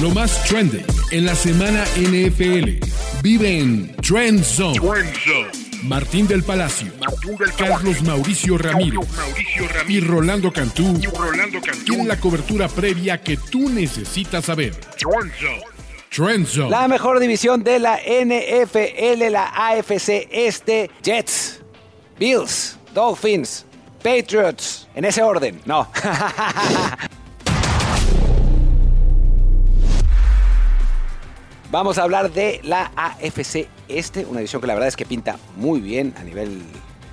Lo más trendy en la semana NFL. Vive en Trend Zone. Martín del Palacio, Carlos Mauricio Ramírez, y Rolando Cantú, tienen la cobertura previa que tú necesitas saber. Trend Zone. La mejor división de la NFL, la AFC Este, Jets, Bills, Dolphins, Patriots, en ese orden, no. Vamos a hablar de la AFC Este, una división que la verdad es que pinta muy bien a nivel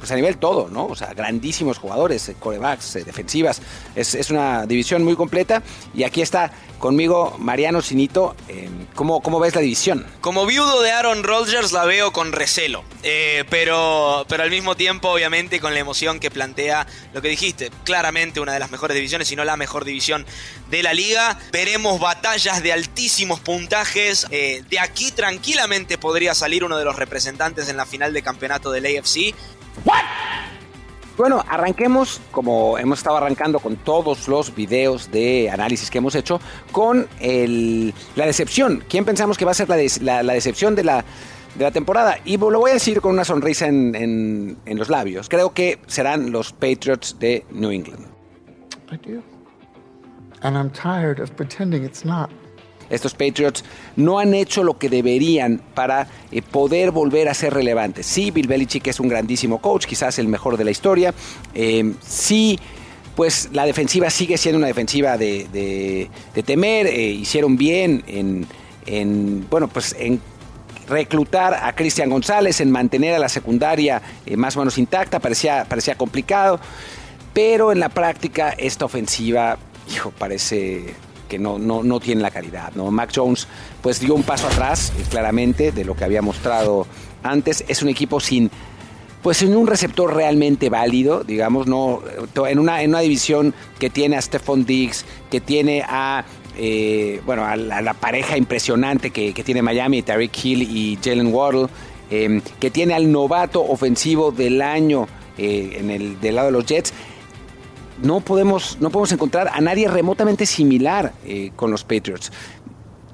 pues a nivel todo, ¿no? O sea, grandísimos jugadores, eh, corebacks, eh, defensivas. Es, es, una división muy completa. Y aquí está conmigo Mariano Sinito. Eh, ¿cómo, ¿cómo, ves la división? Como viudo de Aaron Rodgers la veo con recelo. Pero, pero al mismo tiempo, obviamente, con la emoción que plantea lo que dijiste. Claramente una de las mejores divisiones, si no la mejor división de la liga. Veremos batallas de altísimos puntajes. De aquí tranquilamente podría salir uno de los representantes en la final de campeonato del AFC. Bueno, arranquemos, como hemos estado arrancando con todos los videos de análisis que hemos hecho, con el, la decepción. ¿Quién pensamos que va a ser la, de, la, la decepción de la, de la, temporada? Y lo voy a decir con una sonrisa en, en, en, los labios. Creo que serán los Patriots de New England. I do. And I'm tired of pretending it's not. Estos Patriots no han hecho lo que deberían para eh, poder volver a ser relevantes. Sí, Bill Belichick es un grandísimo coach, quizás el mejor de la historia. Eh, sí, pues la defensiva sigue siendo una defensiva de, temer. Eh, hicieron bien en, en, bueno, pues en reclutar a Cristian González, en mantener a la secundaria más o menos intacta. Parecía, parecía complicado. Pero en la práctica esta ofensiva, hijo, parece que no, no, no tiene la calidad. ¿no? Mac Jones pues dio un paso atrás, eh, claramente, de lo que había mostrado antes. Es un equipo sin, pues en un receptor realmente válido, digamos, no en una, en una división que tiene a Stephon Diggs, que tiene a eh, bueno, a la, a la, pareja impresionante que, que tiene Miami, Tariq Hill y Jalen Waddle, eh, que tiene al novato ofensivo del año eh, en el del lado de los Jets no podemos, no podemos encontrar a nadie remotamente similar eh, con los Patriots.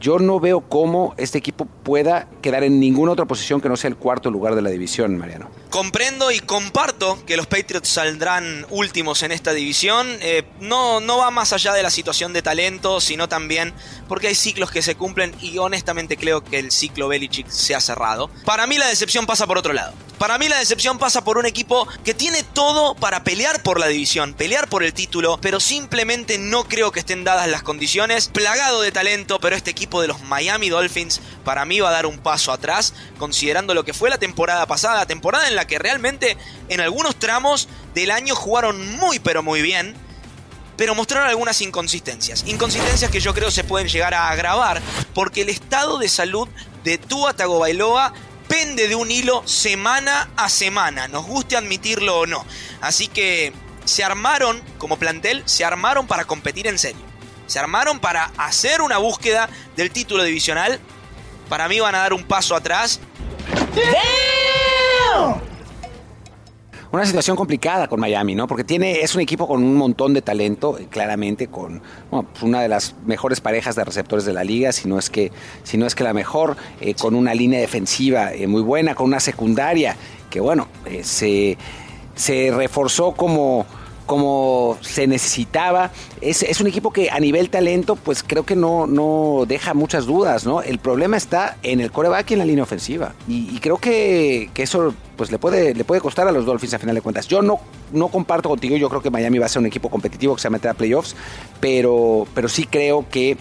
Yo no veo cómo este equipo pueda quedar en ninguna otra posición que no sea el cuarto lugar de la división, Mariano. Comprendo y comparto que los Patriots saldrán últimos en esta división. Eh, no, no va más allá de la situación de talento, sino también porque hay ciclos que se cumplen y honestamente creo que el ciclo Belichick se ha cerrado. Para mí la decepción pasa por otro lado. Para mí la decepción pasa por un equipo que tiene todo para pelear por la división, pelear por el título, pero simplemente no creo que estén dadas las condiciones. Plagado de talento, pero este equipo de los Miami Dolphins para mí va a dar un paso atrás, considerando lo que fue la temporada pasada, temporada en la que realmente en algunos tramos del año jugaron muy pero muy bien, pero mostraron algunas inconsistencias. Inconsistencias que yo creo se pueden llegar a agravar porque el estado de salud de Tua Tagovailoa pende de un hilo semana a semana, nos guste admitirlo o no. Así que se armaron, como plantel, se armaron para competir en serio. Se armaron para hacer una búsqueda del título divisional. Para mí van a dar un paso atrás. Una situación complicada con Miami, ¿no? Porque tiene, es un equipo con un montón de talento, claramente, con pues una de las mejores parejas de receptores de la liga, si no es que, si es que la mejor, eh, con una línea defensiva eh, muy buena, con una secundaria que, bueno, eh, se, se reforzó como como se necesitaba. Es, es, un equipo que a nivel talento, pues creo que no, no deja muchas dudas, ¿no? El problema está en el coreback y en la línea ofensiva. Y, creo que, que, eso pues le puede, le puede costar a los Dolphins a final de cuentas. Yo no, no comparto contigo, yo creo que Miami va a ser un equipo competitivo que se va a meter a playoffs, pero, pero sí creo que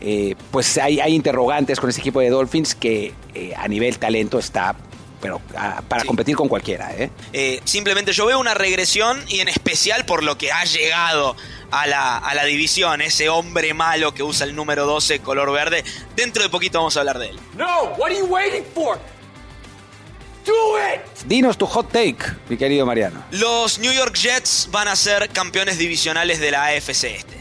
eh, pues hay, hay, interrogantes con ese equipo de Dolphins que eh, a nivel talento está pero a, para sí. competir con cualquiera. ¿eh? ¿eh? Simplemente yo veo una regresión y en especial por lo que ha llegado a la, a la división, ese hombre malo que usa el número 12 color verde. Dentro de poquito vamos a hablar de él. No, what are you waiting for? Do it. Dinos tu hot take, mi querido Mariano. Los New York Jets van a ser campeones divisionales de la AFC este.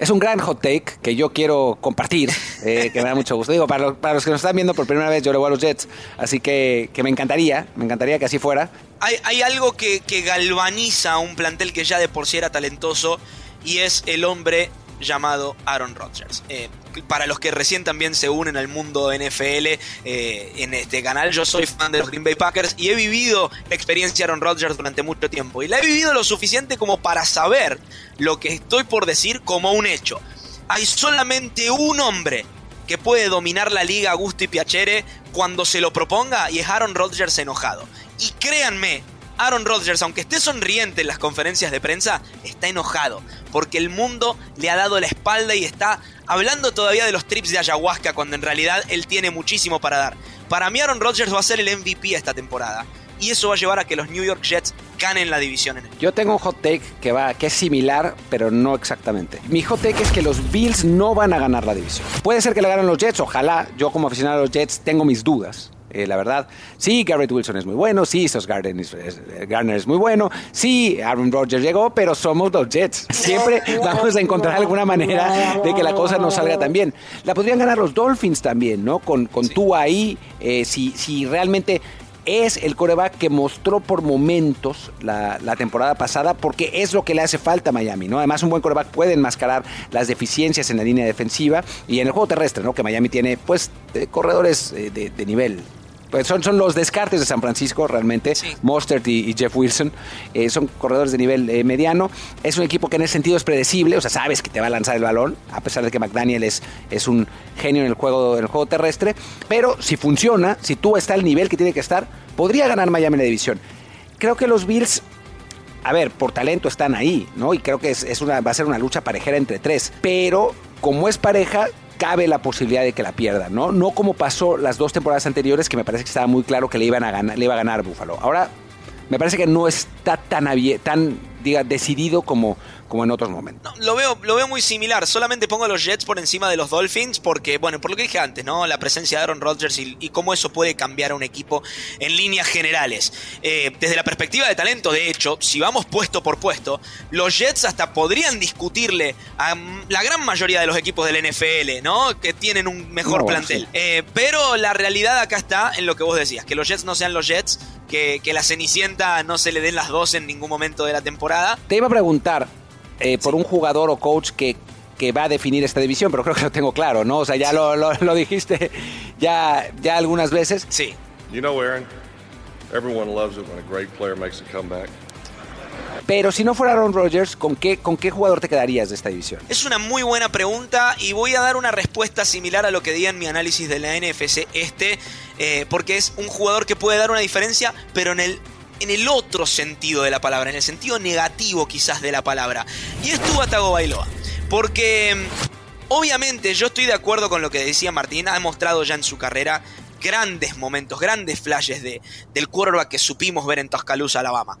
Es un gran hot take que yo quiero compartir, eh, que me da mucho gusto. Digo, para los, que nos están viendo por primera vez, yo le a los Jets, así que, que me encantaría, me encantaría que así fuera. Hay, hay algo que, que galvaniza a un plantel que ya de por sí era talentoso y es el hombre llamado Aaron Rodgers. Eh, para los que recién también se unen al mundo NFL eh, en este canal, yo soy fan de los Green Bay Packers y he vivido la experiencia de Aaron Rodgers durante mucho tiempo. Y la he vivido lo suficiente como para saber lo que estoy por decir como un hecho. Hay solamente un hombre que puede dominar la liga a gusto y piacere cuando se lo proponga y es Aaron Rodgers enojado. Y créanme, Aaron Rodgers, aunque esté sonriente en las conferencias de prensa, está enojado, porque el mundo le ha dado la espalda y está hablando todavía de los trips de ayahuasca, cuando en realidad él tiene muchísimo para dar. Para mí Aaron Rodgers va a ser el MVP esta temporada. Y eso va a llevar a que los New York Jets ganen la división. Yo tengo un hot take que va, que es similar, pero no exactamente. Mi hot take es que los Bills no van a ganar la división. Puede ser que le ganen los Jets, ojalá. Yo como aficionado a los Jets tengo mis dudas. Eh, la verdad. Sí, Garrett Wilson es muy bueno, sí, Sos Garden es, es, Garner es muy bueno, sí, Aaron Rodgers llegó, pero somos los Jets. Siempre vamos a encontrar alguna manera de que la cosa no salga tan bien. La podrían ganar los Dolphins también, ¿no? Con, con sí. tú ahí, eh, si, si realmente es el coreback que mostró por momentos la, la, temporada pasada, porque es lo que le hace falta a Miami, ¿no? Además, un buen coreback puede enmascarar las deficiencias en la línea defensiva y en el juego terrestre, ¿no? Que Miami tiene, pues, eh, corredores eh, de, de nivel pues son, son los descartes de San Francisco realmente, sí. Mostert y, y, Jeff Wilson, eh, son corredores de nivel eh, mediano, es un equipo que en ese sentido es predecible, o sea, sabes que te va a lanzar el balón, a pesar de que McDaniel es, es un genio en el, juego, en el juego terrestre, pero si funciona, si tú está al nivel que tiene que estar, podría ganar Miami en la división. Creo que los Bills a ver, por talento están ahí, ¿no? Y creo que es, es una, va a ser una lucha parejera entre tres. Pero como es pareja, cabe la posibilidad de que la pierdan, ¿no? No como pasó las dos temporadas anteriores, que me parece que estaba muy claro que le iban a ganar, le iba a ganar Buffalo. Ahora me parece que no está tan, tan diga, decidido como, como en otros momentos. No, lo, veo, lo veo muy similar. Solamente pongo a los Jets por encima de los Dolphins porque, bueno, por lo que dije antes, ¿no? La presencia de Aaron Rodgers y, y cómo eso puede cambiar a un equipo en líneas generales. Eh, desde la perspectiva de talento, de hecho, si vamos puesto por puesto, los Jets hasta podrían discutirle a la gran mayoría de los equipos del NFL, ¿no? Que tienen un mejor no, plantel. Sí. Eh, pero la realidad acá está en lo que vos decías, que los Jets no sean los Jets, que, que la Cenicienta no se le den las dos en ningún momento de la temporada. Te iba a preguntar, eh, por sí. un jugador o coach que, que, va a definir esta división, pero creo que lo tengo claro, ¿no? O sea, ya sí. lo, lo, lo, dijiste ya, ya algunas veces. Sí. You know, Aaron, everyone loves it when a great player makes a comeback. Pero si no fuera Aaron Rodgers, ¿con qué, ¿con qué jugador te quedarías de esta división? Es una muy buena pregunta y voy a dar una respuesta similar a lo que di en mi análisis de la NFC este, eh, porque es un jugador que puede dar una diferencia, pero en el en el otro sentido de la palabra, en el sentido negativo quizás de la palabra. Y es Tua Tagovailoa. Porque obviamente yo estoy de acuerdo con lo que decía Martín, ha demostrado ya en su carrera grandes momentos, grandes flashes de, del quarterback que supimos ver en Tuscaloosa, Alabama.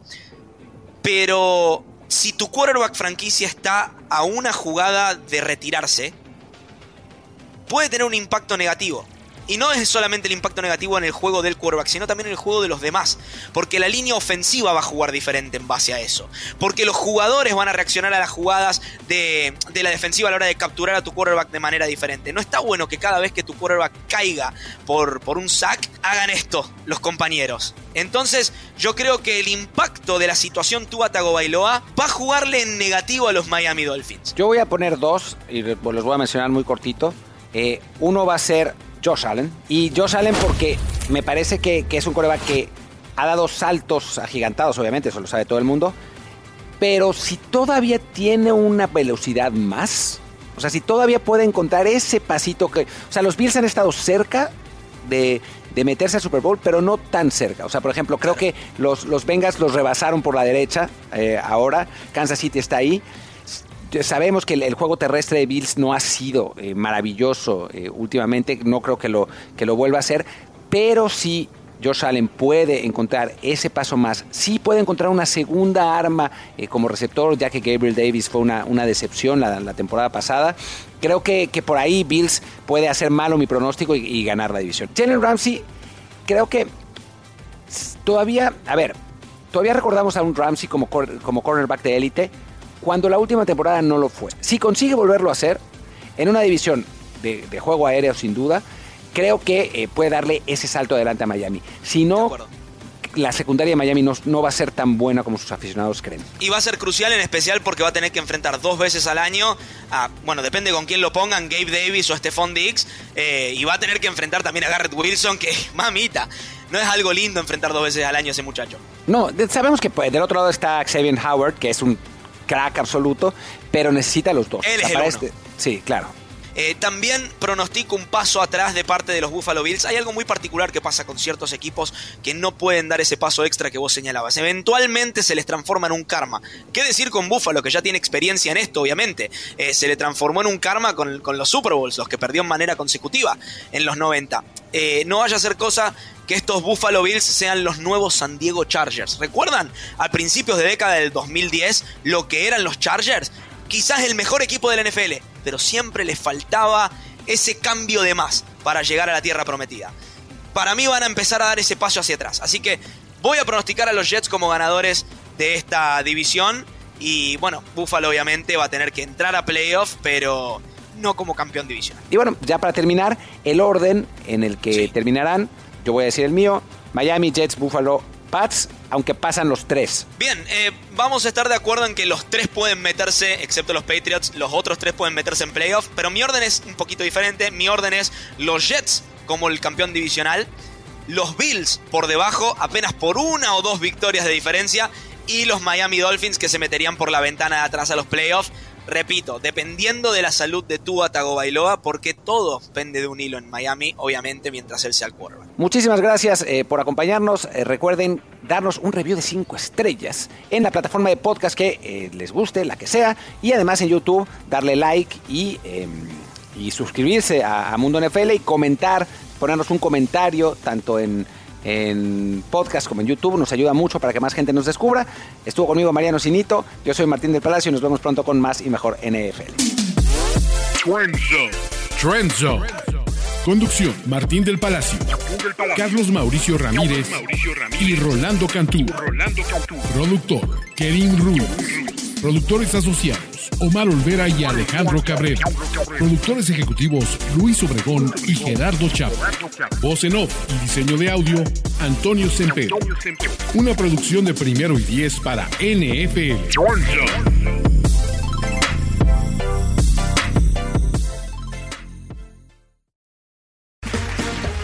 Pero si tu quarterback franquicia está a una jugada de retirarse, puede tener un impacto negativo. Y no es solamente el impacto negativo en el juego del quarterback, sino también en el juego de los demás. Porque la línea ofensiva va a jugar diferente en base a eso. Porque los jugadores van a reaccionar a las jugadas de, de, la defensiva a la hora de capturar a tu quarterback de manera diferente. No está bueno que cada vez que tu quarterback caiga por, por un sack, hagan esto los compañeros. Entonces, yo creo que el impacto de la situación Tua Tagovailoa va a jugarle en negativo a los Miami Dolphins. Yo voy a poner dos, y los voy a mencionar muy cortito. Eh, uno va a ser Josh Allen. Y Josh Allen porque me parece que, que, es un coreback que ha dado saltos agigantados, obviamente, eso lo sabe todo el mundo. Pero si todavía tiene una velocidad más, o sea, si todavía puede encontrar ese pasito que... O sea, los Bills han estado cerca de, de meterse al Super Bowl, pero no tan cerca. O sea, por ejemplo, creo que los, los los rebasaron por la derecha eh, ahora. Kansas City está ahí sabemos que el, juego terrestre de Bills no ha sido eh, maravilloso eh, últimamente, no creo que lo, que lo vuelva a hacer, pero sí Josh Allen puede encontrar ese paso más, sí puede encontrar una segunda arma eh, como receptor, ya que Gabriel Davis fue una, una decepción la, temporada pasada. Creo que, que, por ahí Bills puede hacer malo mi pronóstico y, y ganar la división. Jalen Ramsey, creo que todavía, a ver, todavía recordamos a un Ramsey como, como cornerback de élite, cuando la última temporada no lo fue. Si consigue volverlo a hacer en una división de, de juego aéreo sin duda, creo que eh, puede darle ese salto adelante a Miami. Si no, la secundaria de Miami no, no va a ser tan buena como sus aficionados creen. Y va a ser crucial en especial porque va a tener que enfrentar dos veces al año a, bueno, depende con quién lo pongan, Gabe Davis o Stephon Diggs, eh, y va a tener que enfrentar también a Garrett Wilson, que mamita, no es algo lindo enfrentar dos veces al año a ese muchacho. No, sabemos que pues, del otro lado está Xavier Howard, que es un crack absoluto, pero necesita los dos. Él es el para uno. sí, claro. Eh, también pronostico un paso atrás de parte de los Buffalo Bills. Hay algo muy particular que pasa con ciertos equipos que no pueden dar ese paso extra que vos señalabas. Eventualmente se les transforma en un karma. ¿Qué decir con Buffalo, que ya tiene experiencia en esto, obviamente? Eh, se le transformó en un karma con, los Super Bowls, los que perdió en manera consecutiva en los 90. Eh, no vaya a ser cosa que estos Buffalo Bills sean los nuevos San Diego Chargers. ¿Recuerdan al principios de década del 2010 lo que eran los Chargers? Quizás el mejor equipo del NFL, pero siempre les faltaba ese cambio de más para llegar a la tierra prometida. Para mí van a empezar a dar ese paso hacia atrás. Así que voy a pronosticar a los Jets como ganadores de esta división. Y bueno, Buffalo obviamente va a tener que entrar a playoff, pero no como campeón divisional. Y bueno, ya para terminar, el orden en el que Sí. terminarán, yo voy a decir el mío, Miami, Jets, Buffalo, Pats, aunque pasan los tres. Bien, eh, vamos a estar de acuerdo en que los tres pueden meterse, excepto los Patriots, los otros tres pueden meterse en playoff, pero mi orden es un poquito diferente. Mi orden es los Jets como el campeón divisional, los Bills por debajo, apenas por una o dos victorias de diferencia, y los Miami Dolphins que se meterían por la ventana de atrás a los playoffs. Repito, dependiendo de la salud de Tua Tagovailoa, porque todo pende de un hilo en Miami, obviamente, mientras él sea el quarterback. Muchísimas gracias eh, por acompañarnos. Eh, recuerden darnos un review de 5 estrellas en la plataforma de podcast que eh, les guste, la que sea. Y además en YouTube, darle like y, eh, y suscribirse a, a Mundo NFL y comentar, ponernos un comentario tanto en, en podcast como en YouTube. Nos ayuda mucho para que más gente nos descubra. Estuvo conmigo Mariano Sinito. Yo soy Martín del Palacio y nos vemos pronto con más y mejor NFL. Trend Zone. Trend Zone. Conducción, Martín del Palacio, Carlos Mauricio Ramírez y Rolando Cantú. Productor, Kerim Ruiz. Productores asociados, Omar Olvera y Alejandro Cabrera. Productores ejecutivos, Luis Obregón y Gerardo Chapa. Voz en off y diseño de audio, Antonio Semper. Una producción de primero y diez para NFL.